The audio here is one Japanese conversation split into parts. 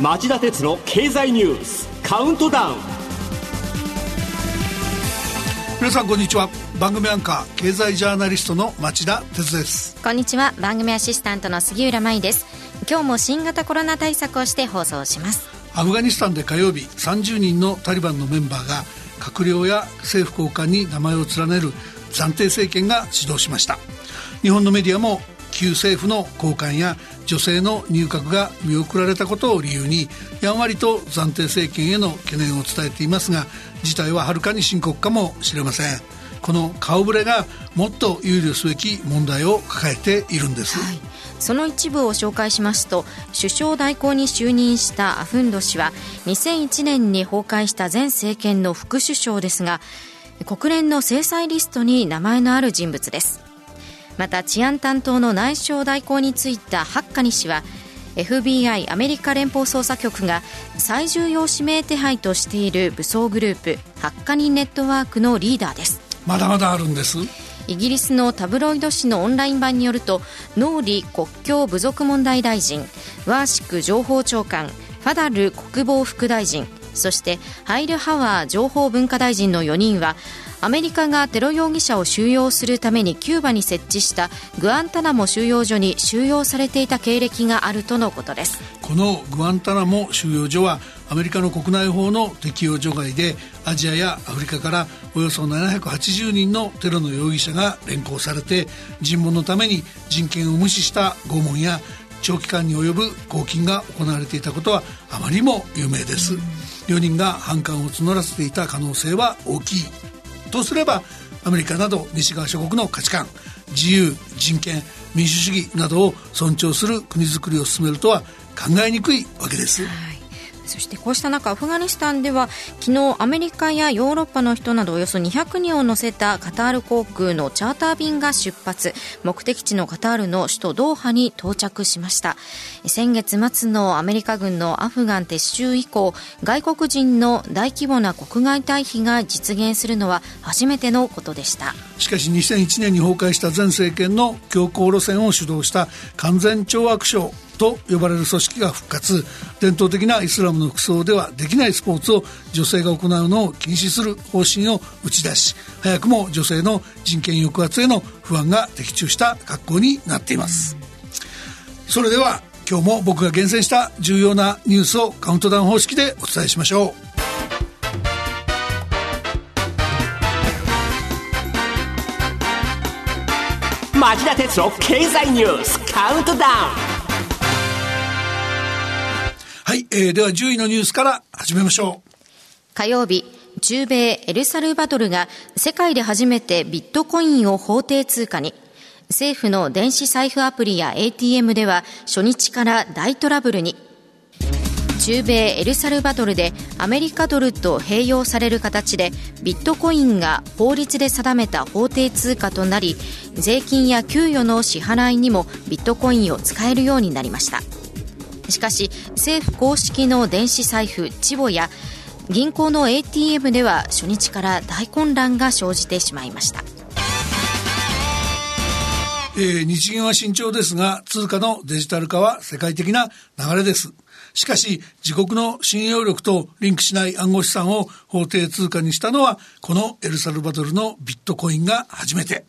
町田鉄の経済ニュースカウントダウン。皆さんこんにちは。番組アンカー経済ジャーナリストの町田鉄です。こんにちは。番組アシスタントの杉浦舞です。今日も新型コロナ対策をして放送します。アフガニスタンで火曜日30人のタリバンのメンバーが閣僚や政府高官に名前を連ねる暫定政権が始動しました。日本のメディアも旧政府の高官や女性の入閣が見送られたことを理由にやんわりと暫定政権への懸念を伝えていますが事態ははるかに深刻かもしれません。この顔ぶれがもっと憂慮すべき問題を抱えているんです、はい、その一部を紹介しますと首相代行に就任したアフンド氏は2001年に崩壊した前政権の副首相ですが国連の制裁リストに名前のある人物です。また治安担当の内相代行に就いたハッカニ氏は FBI= アメリカ連邦捜査局が最重要指名手配としている武装グループハッカニネットワークのリーダーです。まだまだあるんです。イギリスのタブロイド紙のオンライン版によるとノーリ国境部族問題大臣ワーシック情報長官ファダル国防副大臣そしてハイルハワー情報文化大臣の4人はアメリカがテロ容疑者を収容するためにキューバに設置したグアンタナモ収容所に収容されていた経歴があるとのことです。このグアンタナモ収容所はアメリカの国内法の適用除外でアジアやアフリカからおよそ780人のテロの容疑者が連行されて尋問のために人権を無視した拷問や長期間に及ぶ拘禁が行われていたことはあまりにも有名です、4人が反感を募らせていた可能性は大きい。とすればアメリカなど西側諸国の価値観自由人権民主主義などを尊重する国づくりを進めるとは考えにくいわけです。そしてこうした中アフガニスタンでは昨日アメリカやヨーロッパの人などおよそ200人を乗せたカタール航空のチャーター便が出発。目的地のカタールの首都ドーハに到着しました。先月末のアメリカ軍のアフガン撤収以降外国人の大規模な国外退避が実現するのは初めてのことでした。しかし2001年に崩壊した前政権の強硬路線を主導した完全懲悪省。と呼ばれる組織が復活。伝統的なイスラムの服装ではできないスポーツを女性が行うのを禁止する方針を打ち出し早くも女性の人権抑圧への不安が的中した格好になっています。それでは今日も僕が厳選した重要なニュースをカウントダウン方式でお伝えしましょう。町田哲郎経済ニュースカウントダウン。はい、えー、では10位のニュースから始めましょう。火曜日、中米エルサルバドルが世界で初めてビットコインを法定通貨に、政府の電子財布アプリや ATM では初日から大トラブルに、中米エルサルバドルでアメリカドルと併用される形でビットコインが法律で定めた法定通貨となり税金や給与の支払いにもビットコインを使えるようになりました。しかし政府公式の電子財布チボや銀行の ATM では初日から大混乱が生じてしまいました。えー、日銀は慎重ですが通貨のデジタル化は世界的な流れです。しかし自国の信用力とリンクしない暗号資産を法定通貨にしたのはこのエルサルバドルのビットコインが初めて。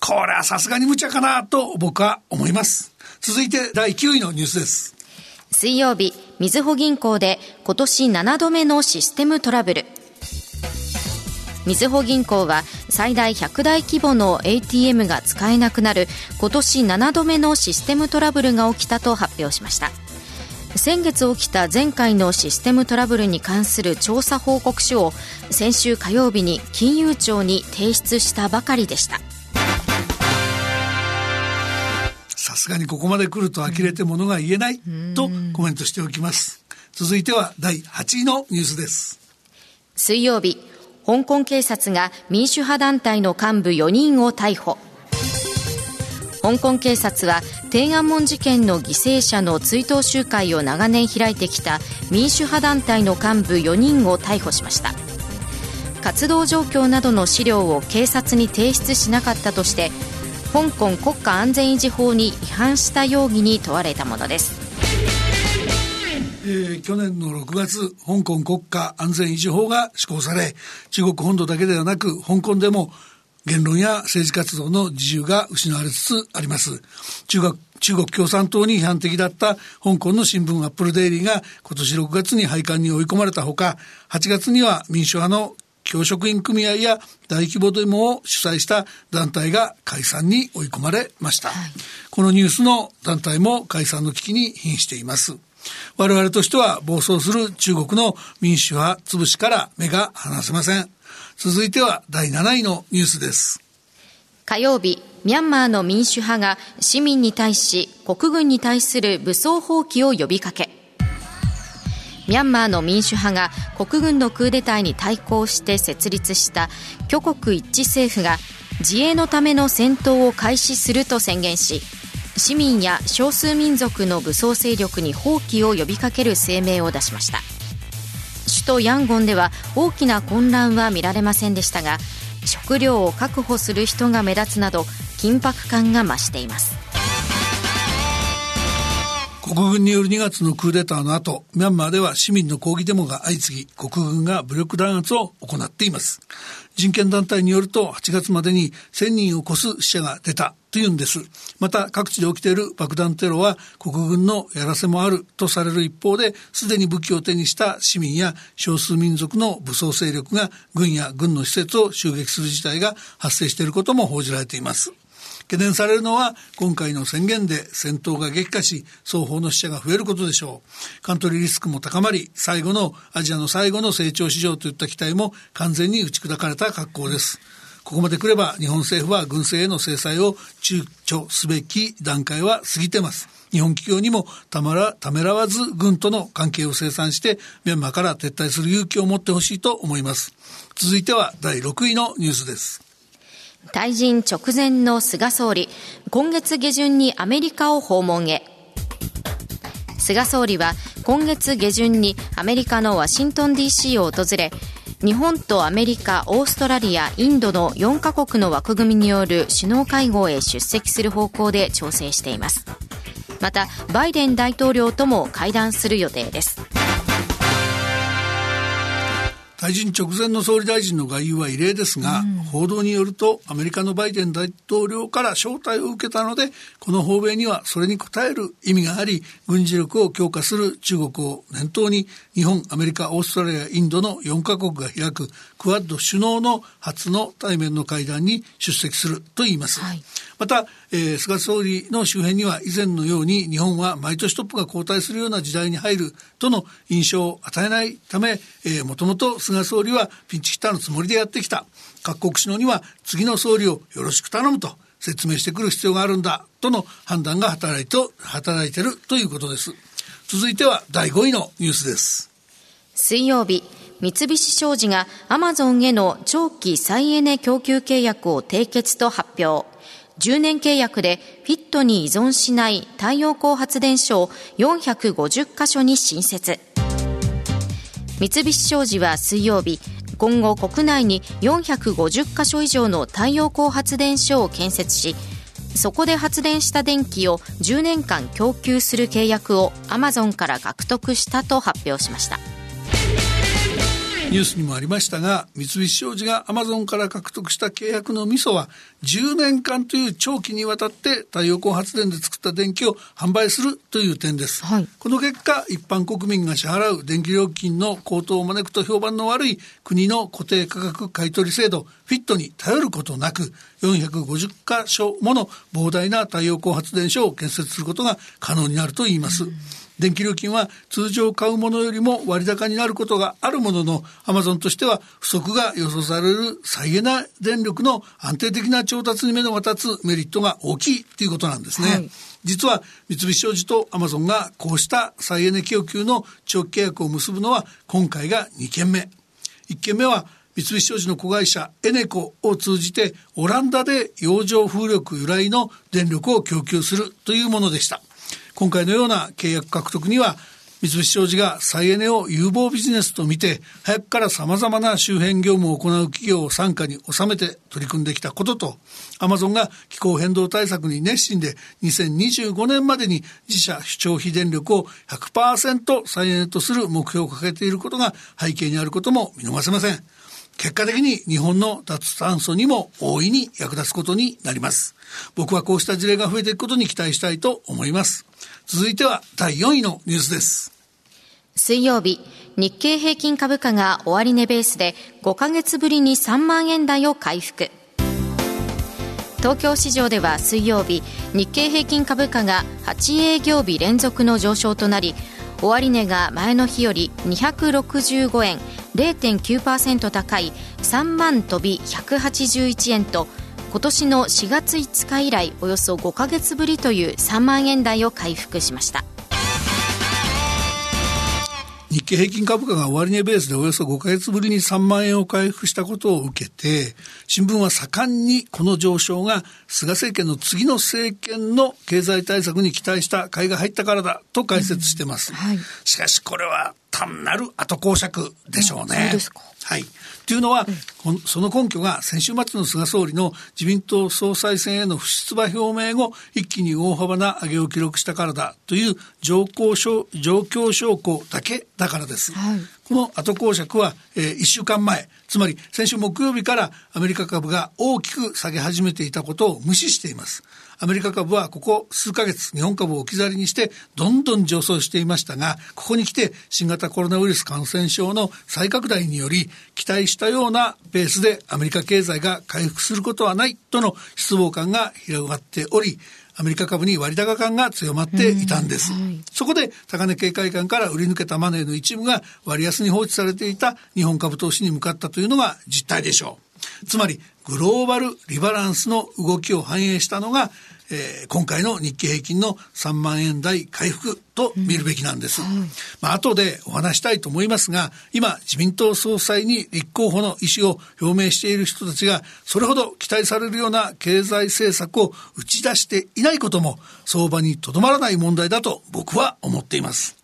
これはさすがに無茶かなと僕は思います。続いて第9位のニュースです。水曜日、みずほ銀行で今年7度目のシステムトラブル。みずほ銀行は最大100台規模の ATM が使えなくなる今年7度目のシステムトラブルが起きたと発表しました先月起きた前回のシステムトラブルに関する調査報告書を先週火曜日に金融庁に提出したばかりでしたすがにここまで来ると呆れてものが言えないとコメントしておきます。続いては第8位のニュースです。水曜日、香港警察が民主派団体の幹部4人を逮捕。香港警察は天安門事件の犠牲者の追悼集会を長年開いてきた民主派団体の幹部4人を逮捕しました活動状況などの資料を警察に提出しなかったとして香港国家安全維持法に違反した容疑に問われたものですえー、去年の6月、香港国家安全維持法が施行され、中国本土だけではなく、香港でも言論や政治活動の自由が失われつつあります。中国中国共産党に批判的だった香港の新聞アップルデイリーが今年6月に廃刊に追い込まれたほか、8月には民主派の教職員組合や大規模デモを主催した団体が解散に追い込まれました。はい、このニュースの団体も解散の危機に瀕しています。我々としては暴走する中国の民主派潰しから目が離せません。続いては第7位のニュースです。火曜日、ミャンマーの民主派が市民に対し国軍に対する武装蜂起を呼びかけミャンマーの民主派が国軍のクーデターに対抗して設立した挙国一致政府が自衛のための戦闘を開始すると宣言し市民や少数民族の武装勢力に放棄を呼びかける声明を出しました。首都ヤンゴンでは大きな混乱は見られませんでしたが食料を確保する人が目立つなど緊迫感が増しています。国軍による2月のクーデターの後、ミャンマーでは市民の抗議デモが相次ぎ、国軍が武力弾圧を行っています。人権団体によると8月までに1000人を超す死者が出たというんです。また各地で起きている爆弾テロは国軍のやらせもあるとされる一方で、すでに武器を手にした市民や少数民族の武装勢力が軍や軍の施設を襲撃する事態が発生していることも報じられています。懸念されるのは今回の宣言で戦闘が激化し双方の死者が増えることでしょう。カントリーリスクも高まり最後のアジアの最後の成長市場といった期待も完全に打ち砕かれた格好です。ここまで来れば日本政府は軍政への制裁を躊躇すべき段階は過ぎてます。日本企業にもたまらためらわず軍との関係を清算してミャンマーから撤退する勇気を持ってほしいと思います。続いては第6位のニュースです。退陣直前の菅総理、今月下旬にアメリカを訪問へ。菅総理は今月下旬にアメリカのワシントン DC を訪れ、日本とアメリカ、オーストラリア、インドの4カ国の枠組みによる首脳会合へ出席する方向で調整しています。また、バイデン大統領とも会談する予定です。退陣直前の総理大臣の外遊は異例ですが、うん、報道によるとアメリカのバイデン大統領から招待を受けたのでこの訪米にはそれに応える意味があり軍事力を強化する中国を念頭に日本アメリカオーストラリアインドの4カ国が開くクアッド首脳の初の対面の会談に出席すると言います、はい、また、えー、菅総理の周辺には以前のように日本は毎年トップが交代するような時代に入るとの印象を与えないため、えー、もともと菅総理はピンチヒッターのつもりでやってきた。各国首脳には次の総理をよろしく頼むと説明してくる必要があるんだとの判断が働いと働いてるということです。続いては第5位のニュースです。水曜日三菱商事がアマゾンへの長期再エネ供給契約を締結と発表。10年契約でフィットに依存しない太陽光発電所を450カ所に新設三菱商事は水曜日今後国内に450カ所以上の太陽光発電所を建設しそこで発電した電気を10年間供給する契約をアマゾンから獲得したと発表しました。ニュースにもありましたが三菱商事がアマゾンから獲得した契約のミソは10年間という長期にわたって太陽光発電で作った電気を販売するという点です、はい、この結果一般国民が支払う電気料金の高騰を招くと評判の悪い国の固定価格買取制度フィットに頼ることなく450箇所もの膨大な太陽光発電所を建設することが可能になるといいます、うん電気料金は通常買うものよりも割高になることがあるものの、アマゾンとしては不足が予想される再エネ電力の安定的な調達に目のが立つメリットが大きいということなんですね。はい、実は三菱商事とアマゾンがこうした再エネ供給の長期契約を結ぶのは今回が2件目。1件目は三菱商事の子会社エネコを通じてオランダで洋上風力由来の電力を供給するというものでした。今回のような契約獲得には三菱商事が再エネを有望ビジネスと見て、早くから様々な周辺業務を行う企業を傘下に収めて取り組んできたことと、アマゾンが気候変動対策に熱心で、2025年までに自社消費電力を100%再エネとする目標を掲げていることが背景にあることも見逃せません。結果的に日本の脱炭素にも大いに役立つことになります。僕はこうした事例が増えていくことに期待したいと思います。続いては第4位のニュースです。水曜日、日経平均株価が終値ベースで5ヶ月ぶりに3万円台を回復。東京市場では水曜日、日経平均株価が8営業日連続の上昇となり、終値が前の日より265円0.9%高い3万飛び181円と今年の4月5日以来およそ5か月ぶりという3万円台を回復しました。日経平均株価が終値ベースでおよそ5ヶ月ぶりに3万円を回復したことを受けて、新聞は盛んにこの上昇が菅政権の次の政権の経済対策に期待した買いが入ったからだと解説してます。うんはい、しかしこれは単なる後講釈でしょうね。はい。というのは、うん、その根拠が先週末の菅総理の自民党総裁選への不出馬表明後、一気に大幅な上げを記録したからだという状況証状況証拠だけだからです。はい、この後公爵は、えー、1週間前、つまり先週木曜日からアメリカ株が大きく下げ始めていたことを無視しています。アメリカ株はここ数ヶ月、日本株を置き去りにして、どんどん上昇していましたが、ここに来て新型コロナウイルス感染症の再拡大により、期待したようなペースでアメリカ経済が回復することはないとの失望感が広がっており、アメリカ株に割高感が強まっていたんです。はい、そこで高値警戒感から売り抜けたマネーの一部が割安に放置されていた日本株投資に向かったというのが実態でしょう。つまりグローバルリバランスの動きを反映したのがえー、今回の日経平均の3万円台回復と見るべきなんです。うんはい、まあ後でお話したいと思いますが、今自民党総裁に立候補の意思を表明している人たちが、それほど期待されるような経済政策を打ち出していないことも、相場にとどまらない問題だと僕は思っています。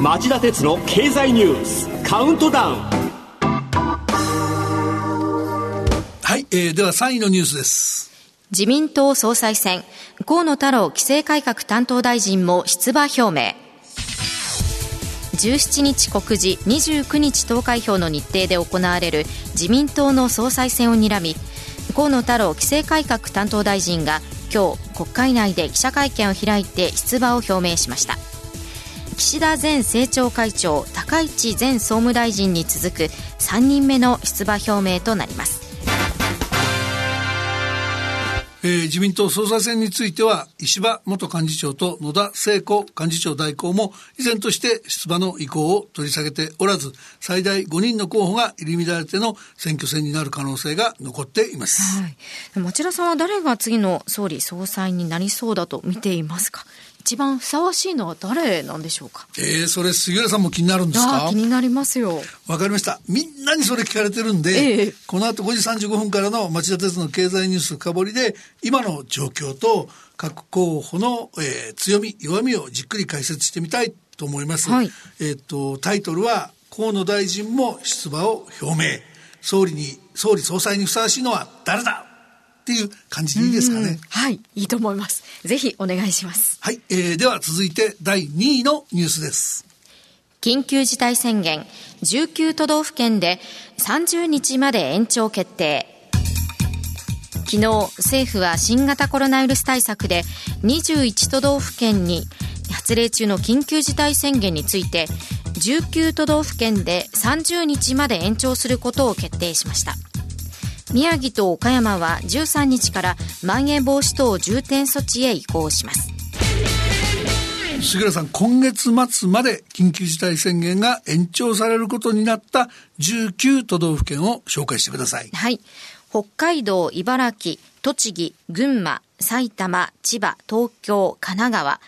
町田鉄の経済ニュースカウントダウンはい、えー、では3位のニュースです。自民党総裁選、河野太郎規制改革担当大臣も出馬表明。17日告示、29日投開票の日程で行われる自民党の総裁選を睨み、河野太郎規制改革担当大臣が今日国会内で記者会見を開いて出馬を表明しました岸田前政調会長高市前総務大臣に続く3人目の出馬表明となります。えー、自民党総裁選については、石破元幹事長と野田聖子幹事長代行も依然として出馬の意向を取り下げておらず、最大5人の候補が入り乱れての選挙戦になる可能性が残っています。はい、町田さんは誰が次の総理総裁になりそうだと見ていますか？一番ふさわしいのは誰なんでしょうか？ええー、それ杉浦さんも気になるんですか？気になりますよ。わかりました。みんなにそれ聞かれてるんで、えー、この後5時35分からの町田鉄の経済ニュース深掘りで今の状況と各候補の、えー、強み弱みをじっくり解説してみたいと思います、はい、えっ、とタイトルは河野大臣も出馬を表明。総理に総理総裁にふさわしいのは誰だ？っていう感じでいいですかね。はい、いいと思います。ぜひお願いします。はい、えー、では続いて第2位のニュースです。緊急事態宣言、19都道府県で30日まで延長決定。昨日、政府は新型コロナウイルス対策で21都道府県に発令中の緊急事態宣言について19都道府県で30日まで延長することを決定しました。宮城と岡山は13日からまん延防止等重点措置へ移行します。杉浦さん今月末まで緊急事態宣言が延長されることになった19都道府県を紹介してください。はい。北海道茨城栃木群馬埼玉千葉東京神奈川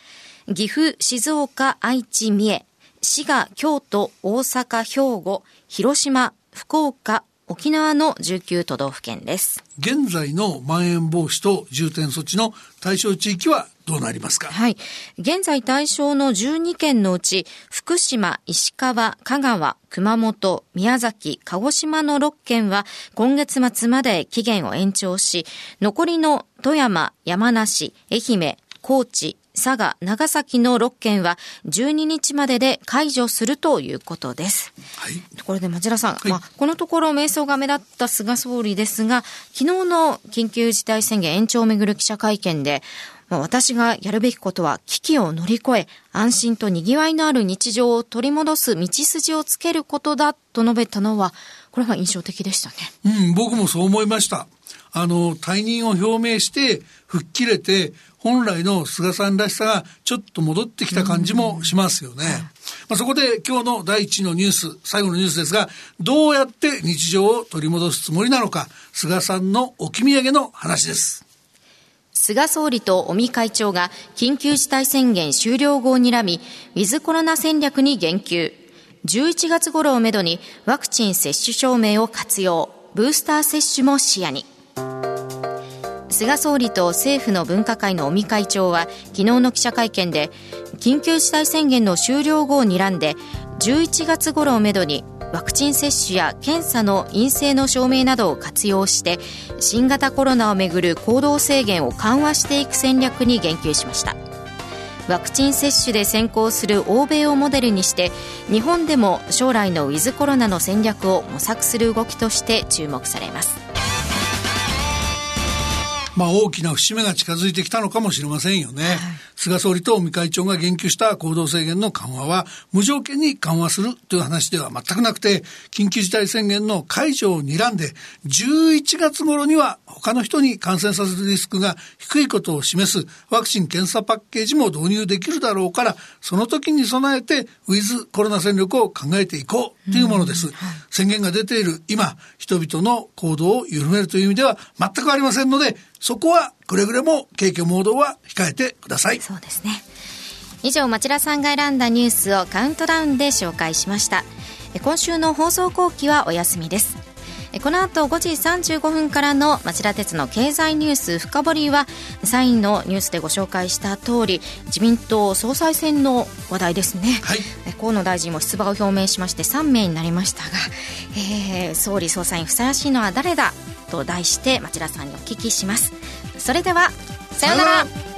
岐阜静岡愛知三重滋賀京都大阪兵庫広島福岡沖縄の19都道府県です。現在のまん延防止と重点措置の対象地域はどうなりますか？はい。現在対象の12県のうち、福島、石川、香川、熊本、宮崎、鹿児島の6県は今月末まで期限を延長し、残りの富山、山梨、愛媛、高知、佐賀、長崎の6県は12日までで解除するということです。はい。ところで町田さん、はい、まあ、このところ迷走が目立った菅総理ですが、昨日の緊急事態宣言延長をめぐる記者会見で、まあ、私がやるべきことは危機を乗り越え、安心と賑わいのある日常を取り戻す道筋をつけることだと述べたのは、これが印象的でしたね。うん、僕もそう思いました。あの、退任を表明して、吹っ切れて、本来の菅さんらしさがちょっと戻ってきた感じもしますよね。まあ、そこで今日の第一のニュース、最後のニュースですが、どうやって日常を取り戻すつもりなのか、菅さんの置き土産の話です。菅総理と尾身会長が緊急事態宣言終了後を睨み、ウィズコロナ戦略に言及。11月頃をめどにワクチン接種証明を活用、ブースター接種も視野に。菅総理と政府の分科会の尾身会長は昨日の記者会見で緊急事態宣言の終了後を睨んで11月頃をめどにワクチン接種や検査の陰性の証明などを活用して新型コロナをめぐる行動制限を緩和していく戦略に言及しました。ワクチン接種で先行する欧米をモデルにして日本でも将来のウィズコロナの戦略を模索する動きとして注目されます。まあ、大きな節目が近づいてきたのかもしれませんよね。はい、菅総理と尾身会長が言及した行動制限の緩和は無条件に緩和するという話では全くなくて、緊急事態宣言の解除を睨んで、11月頃には他の人に感染させるリスクが低いことを示すワクチン・検査パッケージも導入できるだろうから、その時に備えてウィズコロナ戦略を考えていこうというものです。宣言が出ている今、人々の行動を緩めるという意味では全くありませんので、そこはくれぐれも景気モードは控えてください。そうですね。以上、町田さんが選んだニュースをカウントダウンで紹介しました。今週の放送後期はお休みです。この後5時35分からの町田鉄の経済ニュース深掘りはサインのニュースでご紹介した通り自民党総裁選の話題ですね、はい、河野大臣も出馬を表明しまして3名になりましたが、えー、総理総裁にふさわしいのは誰だ？と題して町田さんにお聞きします。それではさようなら。